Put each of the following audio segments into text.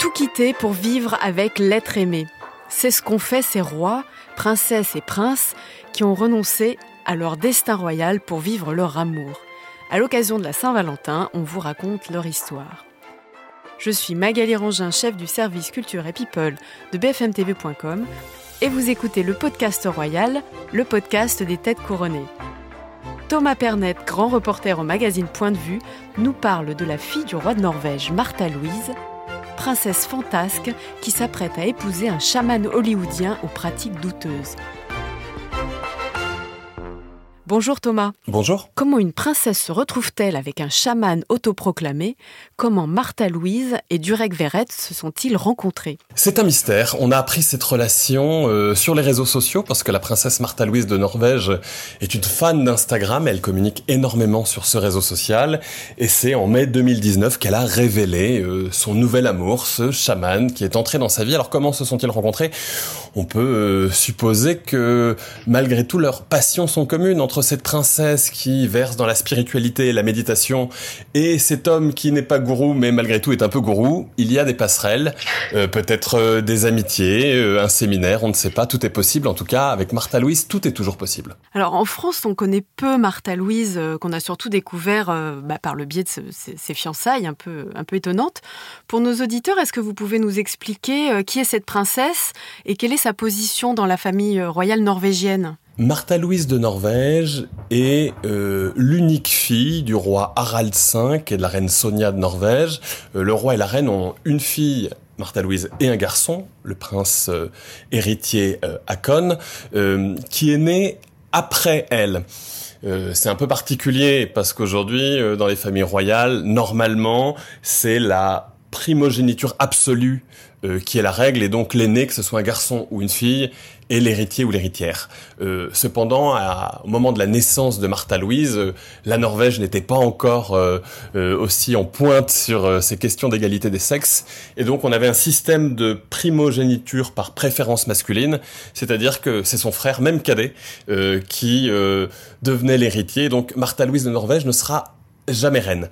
Tout quitter pour vivre avec l'être aimé. C'est ce qu'ont fait ces rois, princesses et princes qui ont renoncé à leur destin royal pour vivre leur amour. À l'occasion de la Saint-Valentin, on vous raconte leur histoire. Je suis Magali Rangin, chef du service culture et people de bfmtv.com et vous écoutez le podcast royal, le podcast des têtes couronnées. Thomas Pernet, grand reporter au magazine Point de Vue, nous parle de la fille du roi de Norvège, Martha Louise, princesse fantasque qui s'apprête à épouser un chaman hollywoodien aux pratiques douteuses. Bonjour Thomas. Bonjour. Comment une princesse se retrouve-t-elle avec un chaman autoproclamé? Comment Martha Louise et Durek Verrett se sont-ils rencontrés? C'est un mystère. On a appris cette relation euh, sur les réseaux sociaux parce que la princesse Martha Louise de Norvège est une fan d'Instagram. Elle communique énormément sur ce réseau social. Et c'est en mai 2019 qu'elle a révélé euh, son nouvel amour, ce chaman qui est entré dans sa vie. Alors comment se sont-ils rencontrés? On peut euh, supposer que malgré tout leurs passions sont communes entre cette princesse qui verse dans la spiritualité et la méditation et cet homme qui n'est pas gourou mais malgré tout est un peu gourou, il y a des passerelles, euh, peut-être euh, des amitiés, euh, un séminaire, on ne sait pas, tout est possible. En tout cas, avec Martha Louise, tout est toujours possible. Alors en France, on connaît peu Martha Louise, qu'on a surtout découvert bah, par le biais de ses, fiançailles un peu, un peu étonnantes. Pour nos auditeurs, est-ce que vous pouvez nous expliquer qui est cette princesse et quelle est sa position dans la famille royale norvégienne? Martha Louise de Norvège est euh, l'unique fille du roi Harald V et de la reine Sonia de Norvège. Euh, le roi et la reine ont une fille, Martha Louise, et un garçon, le prince euh, héritier Hakon, qui est né après elle. c'est un peu particulier parce qu'aujourd'hui, dans les familles royales, normalement, c'est la primogéniture absolue qui est la règle, et donc l'aîné, que ce soit un garçon ou une fille, et l'héritier ou l'héritière. Euh, cependant, au moment de la naissance de Martha Louise, euh, la Norvège n'était pas encore euh, aussi en pointe sur ces questions d'égalité des sexes, et donc on avait un système de primogéniture par préférence masculine, c'est-à-dire que c'est son frère, même cadet, qui devenait l'héritier. Donc Martha Louise de Norvège ne sera jamais reine.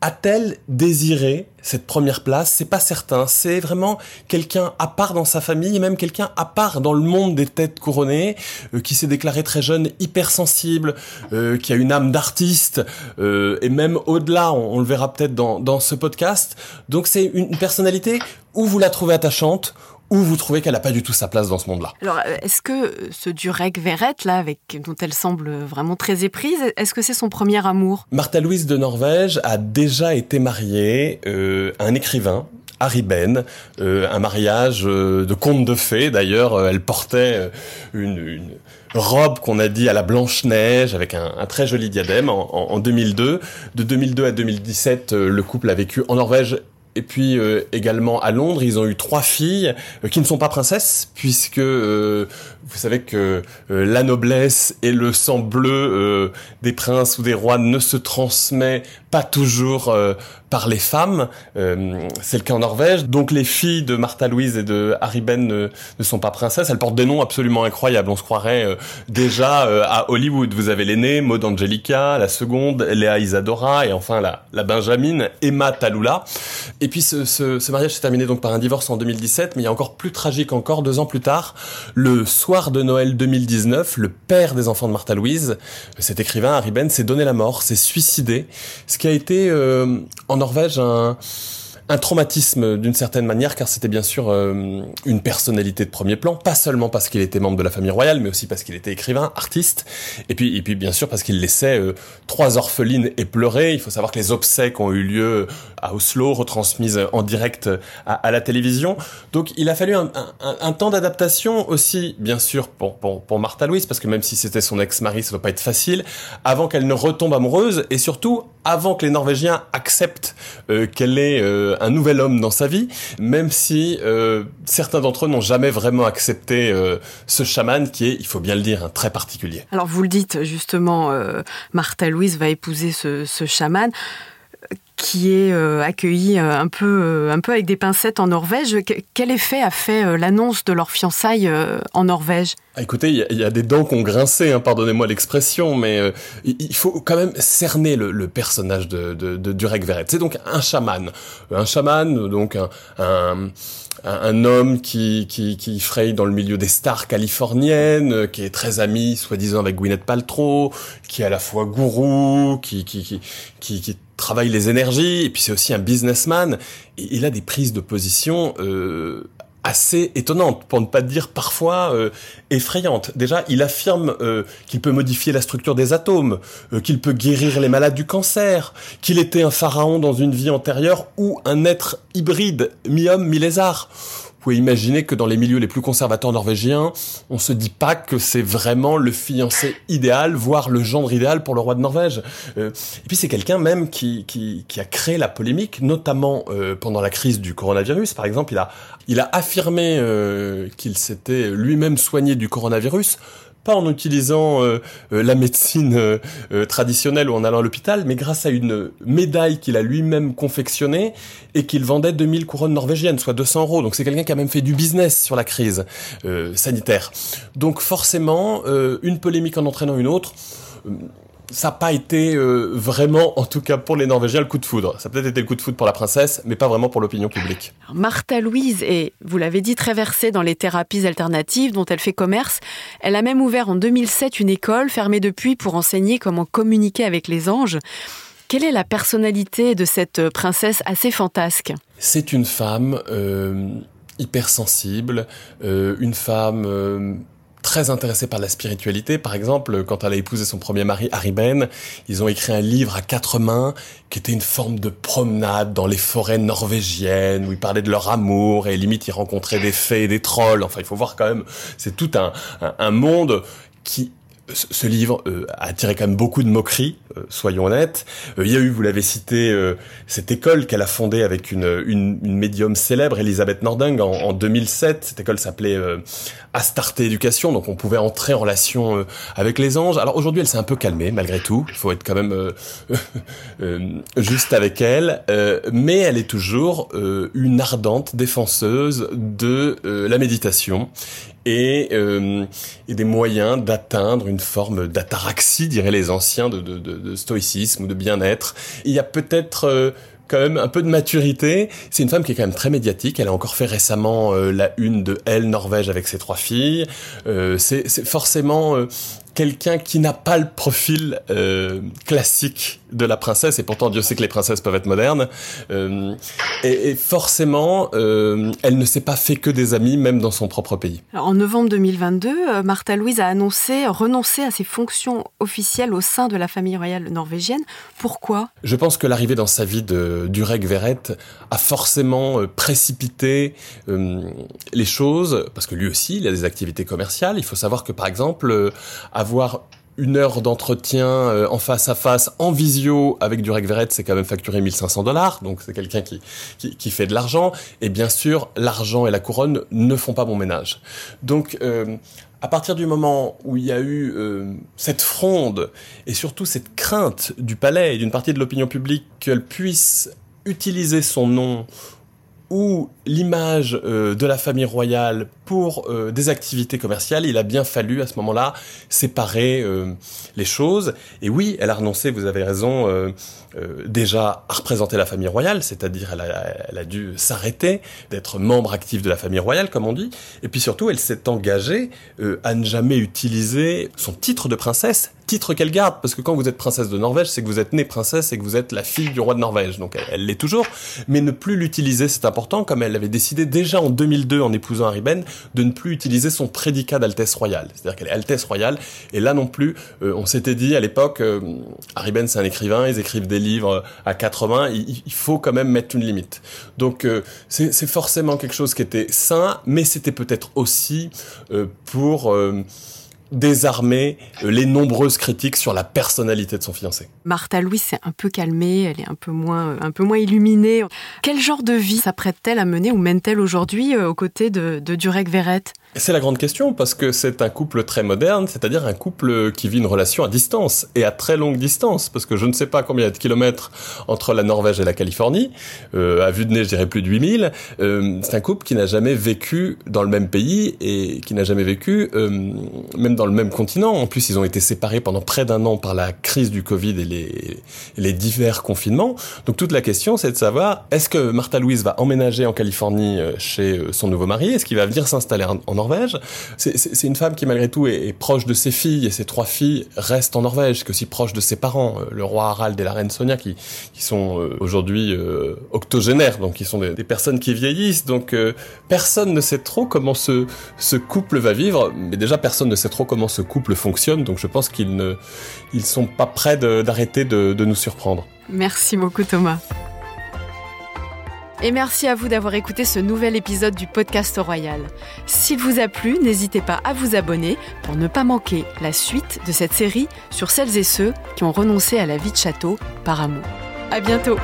A-t-elle désiré cette première place? C'est pas certain. C'est vraiment quelqu'un à part dans sa famille, et même quelqu'un à part dans le monde des têtes couronnées, euh, qui s'est déclaré très jeune hypersensible, euh, qui a une âme d'artiste, euh, et même au-delà, on, le verra peut-être dans, dans ce podcast. Donc c'est une personnalité où vous la trouvez attachante, ou vous trouvez qu'elle n'a pas du tout sa place dans ce monde-là Alors, euh, est-ce que ce Durek Verrett, là, avec, dont elle semble vraiment très éprise, est-ce que c'est son premier amour? Martha Louise de Norvège a déjà été mariée euh, à un écrivain, Harry Ben, euh, un mariage de conte de fées. D'ailleurs, elle portait une, robe qu'on a dit à la Blanche-Neige avec un, très joli diadème en, en 2002. De 2002 à 2017, le couple a vécu en Norvège et puis euh, également à Londres, ils ont eu trois filles euh, qui ne sont pas princesses, puisque euh, vous savez que la noblesse et le sang bleu des princes ou des rois ne se transmet pas toujours par les femmes. c'est le cas en Norvège. Donc les filles de Martha Louise et de Harry Ben ne, sont pas princesses. Elles portent des noms absolument incroyables. On se croirait déjà à Hollywood. Vous avez l'aînée, Maud Angelica, la seconde, Léa Isadora, et enfin la, la Benjamin, Emma Talula. Et puis ce, ce, ce mariage s'est terminé donc par un divorce en 2017, mais il y a encore plus tragique encore, deux ans plus tard, le soir de Noël 2019, le père des enfants de Martha Louise, cet écrivain Harry Ben, s'est donné la mort, s'est suicidé, qui a été euh, en Norvège un un traumatisme d'une certaine manière, car c'était bien sûr euh, une personnalité de premier plan, pas seulement parce qu'il était membre de la famille royale, mais aussi parce qu'il était écrivain, artiste, et puis, et puis bien sûr parce qu'il laissait euh, trois orphelines éplorées. Il faut savoir que les obsèques ont eu lieu à Oslo, retransmises en direct à, à la télévision. Donc il a fallu un, un, un temps d'adaptation aussi, bien sûr, pour, pour, pour Martha Louise, parce que même si c'était son ex-mari, ça doit pas être facile, avant qu'elle ne retombe amoureuse, et surtout avant que les Norvégiens acceptent euh, qu'elle est un nouvel homme dans sa vie, même si euh, certains d'entre eux n'ont jamais vraiment accepté euh, ce chaman qui est, il faut bien le dire, un très particulier. Alors vous le dites justement, euh, Martha Louise va épouser ce, ce chaman. Qui est euh, accueilli euh, un peu, un peu avec des pincettes en Norvège. Quel effet a fait l'annonce de leur fiançailles en Norvège? Ah, Écoutez, il y, a des dents qui ont grincé, hein, pardonnez-moi l'expression, mais il faut quand même cerner le, personnage de, de, Durek Verret. C'est donc un chaman, un chaman, donc un un, homme qui, qui, qui fraye dans le milieu des stars californiennes, euh, qui est très ami, soi-disant, avec Gwyneth Paltrow, qui est à la fois gourou, qui, qui, qui, qui, qui travaille les énergies, et puis c'est aussi un businessman. Et il a des prises de position euh, assez étonnante, pour ne pas dire parfois euh, effrayante. Déjà, il affirme euh, qu'il peut modifier la structure des atomes, euh, qu'il peut guérir les malades du cancer, qu'il était un pharaon dans une vie antérieure ou un être hybride, mi-homme, mi-lézard vous pouvez imaginer que dans les milieux les plus conservateurs norvégiens, on se dit pas que c'est vraiment le fiancé idéal, voire le gendre idéal pour le roi de Norvège. Euh, et puis c'est quelqu'un même qui, qui, qui, a créé la polémique, notamment euh, pendant la crise du coronavirus. Par exemple, il a, il a affirmé euh, qu'il s'était lui-même soigné du coronavirus pas en utilisant euh, euh, la médecine euh, traditionnelle ou en allant à l'hôpital, mais grâce à une médaille qu'il a lui-même confectionnée et qu'il vendait 2000 couronnes norvégiennes, soit 200 euros. Donc c'est quelqu'un qui a même fait du business sur la crise sanitaire. Donc forcément, une polémique en entraînant une autre ça n'a pas été euh, vraiment, en tout cas pour les Norvégiens, le coup de foudre. Ça a peut-être été le coup de foudre pour la princesse, mais pas vraiment pour l'opinion publique. Martha Louise est, vous l'avez dit, très versée dans les thérapies alternatives dont elle fait commerce. Elle a même ouvert en 2007 une école, fermée depuis pour enseigner comment communiquer avec les anges. Quelle est la personnalité de cette princesse assez fantasque? C'est une femme euh, hypersensible, euh, une femme très intéressée par la spiritualité. Par exemple, quand elle a épousé son premier mari, Harry Ben, ils ont écrit un livre à quatre mains qui était une forme de promenade dans les forêts norvégiennes où ils parlaient de leur amour et limite ils rencontraient des fées des trolls. Enfin, il faut voir quand même, c'est tout un, un monde qui ce livre euh, a attiré quand même beaucoup de moqueries, euh, soyons honnêtes. Euh, il y a eu, vous l'avez cité, cette école qu'elle a fondée avec une, une, une, médium célèbre, Elisabeth Nordung, en, en 2007. Cette école s'appelait Astarte Éducation, donc on pouvait entrer en relation avec les anges. Alors aujourd'hui, elle s'est un peu calmée, malgré tout. Il faut être quand même juste avec elle. mais elle est toujours une ardente défenseuse de la méditation et, euh, et des moyens d'atteindre une forme d'ataraxie, diraient les anciens, de, de, de, stoïcisme ou de bien-être. Il y a peut-être euh, quand même un peu de maturité. C'est une femme qui est quand même très médiatique. Elle a encore fait récemment euh, la une de Elle Norvège avec ses trois filles. Euh, c'est forcément quelqu'un qui n'a pas le profil euh, classique de la princesse, et pourtant Dieu sait que les princesses peuvent être modernes, euh, et, et, forcément, euh, elle ne s'est pas fait que des amis, même dans son propre pays. en novembre 2022, euh, Martha Louise a annoncé renoncer à ses fonctions officielles au sein de la famille royale norvégienne. Pourquoi? Je pense que l'arrivée dans sa vie de Durek Verrett a forcément précipité les choses, parce que lui aussi, il a des activités commerciales. Il faut savoir que, par exemple, avoir une heure d'entretien euh, en face à face, en visio avec Durek Verret, c'est quand même facturé 1500 dollars, donc c'est quelqu'un qui, qui, fait de l'argent. Et bien sûr, l'argent et la couronne ne font pas bon ménage. Donc, euh, à partir du moment où il y a eu euh, cette fronde et surtout cette crainte du palais et d'une partie de l'opinion publique qu'elle puisse utiliser son nom ou l'image de la famille royale pour euh, des activités commerciales, il a bien fallu à ce moment-là séparer euh, les choses. Et oui, elle a renoncé, vous avez raison, euh, déjà à représenter la famille royale, c'est-à-dire elle elle a dû s'arrêter d'être membre actif de la famille royale, comme on dit. Et puis surtout, elle s'est engagée à ne jamais utiliser son titre de princesse, titre qu'elle garde, parce que quand vous êtes princesse de Norvège, c'est que vous êtes née princesse et que vous êtes la fille du roi de Norvège. Donc elle l'est toujours, mais ne plus l'utiliser, c'est important, comme elle l'avait décidé déjà en 2002 en épousant Harry Ben, de ne plus utiliser son prédicat d'Altesse Royale. C'est-à-dire qu'elle est Altesse Royale, et là non plus, euh, on s'était dit à l'époque, euh, Harry Ben c'est un écrivain, ils écrivent des livres à 80, il, il faut quand même mettre une limite. Donc euh, c'est forcément quelque chose qui était sain, mais c'était peut-être aussi euh, pour désarmer les nombreuses critiques sur la personnalité de son fiancé. Martha Louise s'est un peu calmée, elle est un peu moins, un peu moins illuminée. Quel genre de vie s'apprête-t-elle à mener ou mène-t-elle aujourd'hui aux côtés de, de Durek Verrett? C'est la grande question parce que c'est un couple très moderne, c'est-à-dire un couple qui vit une relation à distance et à très longue distance parce que je ne sais pas combien il y a de kilomètres entre la Norvège et la Californie, euh, à vue de nez je dirais plus de 8000. Euh, c'est un couple qui n'a jamais vécu dans le même pays et qui n'a jamais vécu euh, même dans le même continent. En plus ils ont été séparés pendant près d'un an par la crise du Covid et les, les divers confinements. Donc toute la question c'est de savoir est-ce que Martha Louise va emménager en Californie euh, chez euh, son nouveau mari, est-ce qu'il va venir s'installer en, en C'est une femme qui malgré tout est, proche de ses filles et ses trois filles restent en Norvège, que aussi proche de ses parents, euh, le roi Harald et la reine Sonia, qui, qui sont euh, aujourd'hui euh, octogénaires, donc qui sont des, personnes qui vieillissent. Donc personne ne sait trop comment ce, couple va vivre, mais déjà personne ne sait trop comment ce couple fonctionne. Donc je pense qu'ils ne ils sont pas prêts d'arrêter de nous surprendre. Merci beaucoup Thomas. Et merci à vous d'avoir écouté ce nouvel épisode du podcast Royal. S'il vous a plu, n'hésitez pas à vous abonner pour ne pas manquer la suite de cette série sur celles et ceux qui ont renoncé à la vie de château par amour. À bientôt!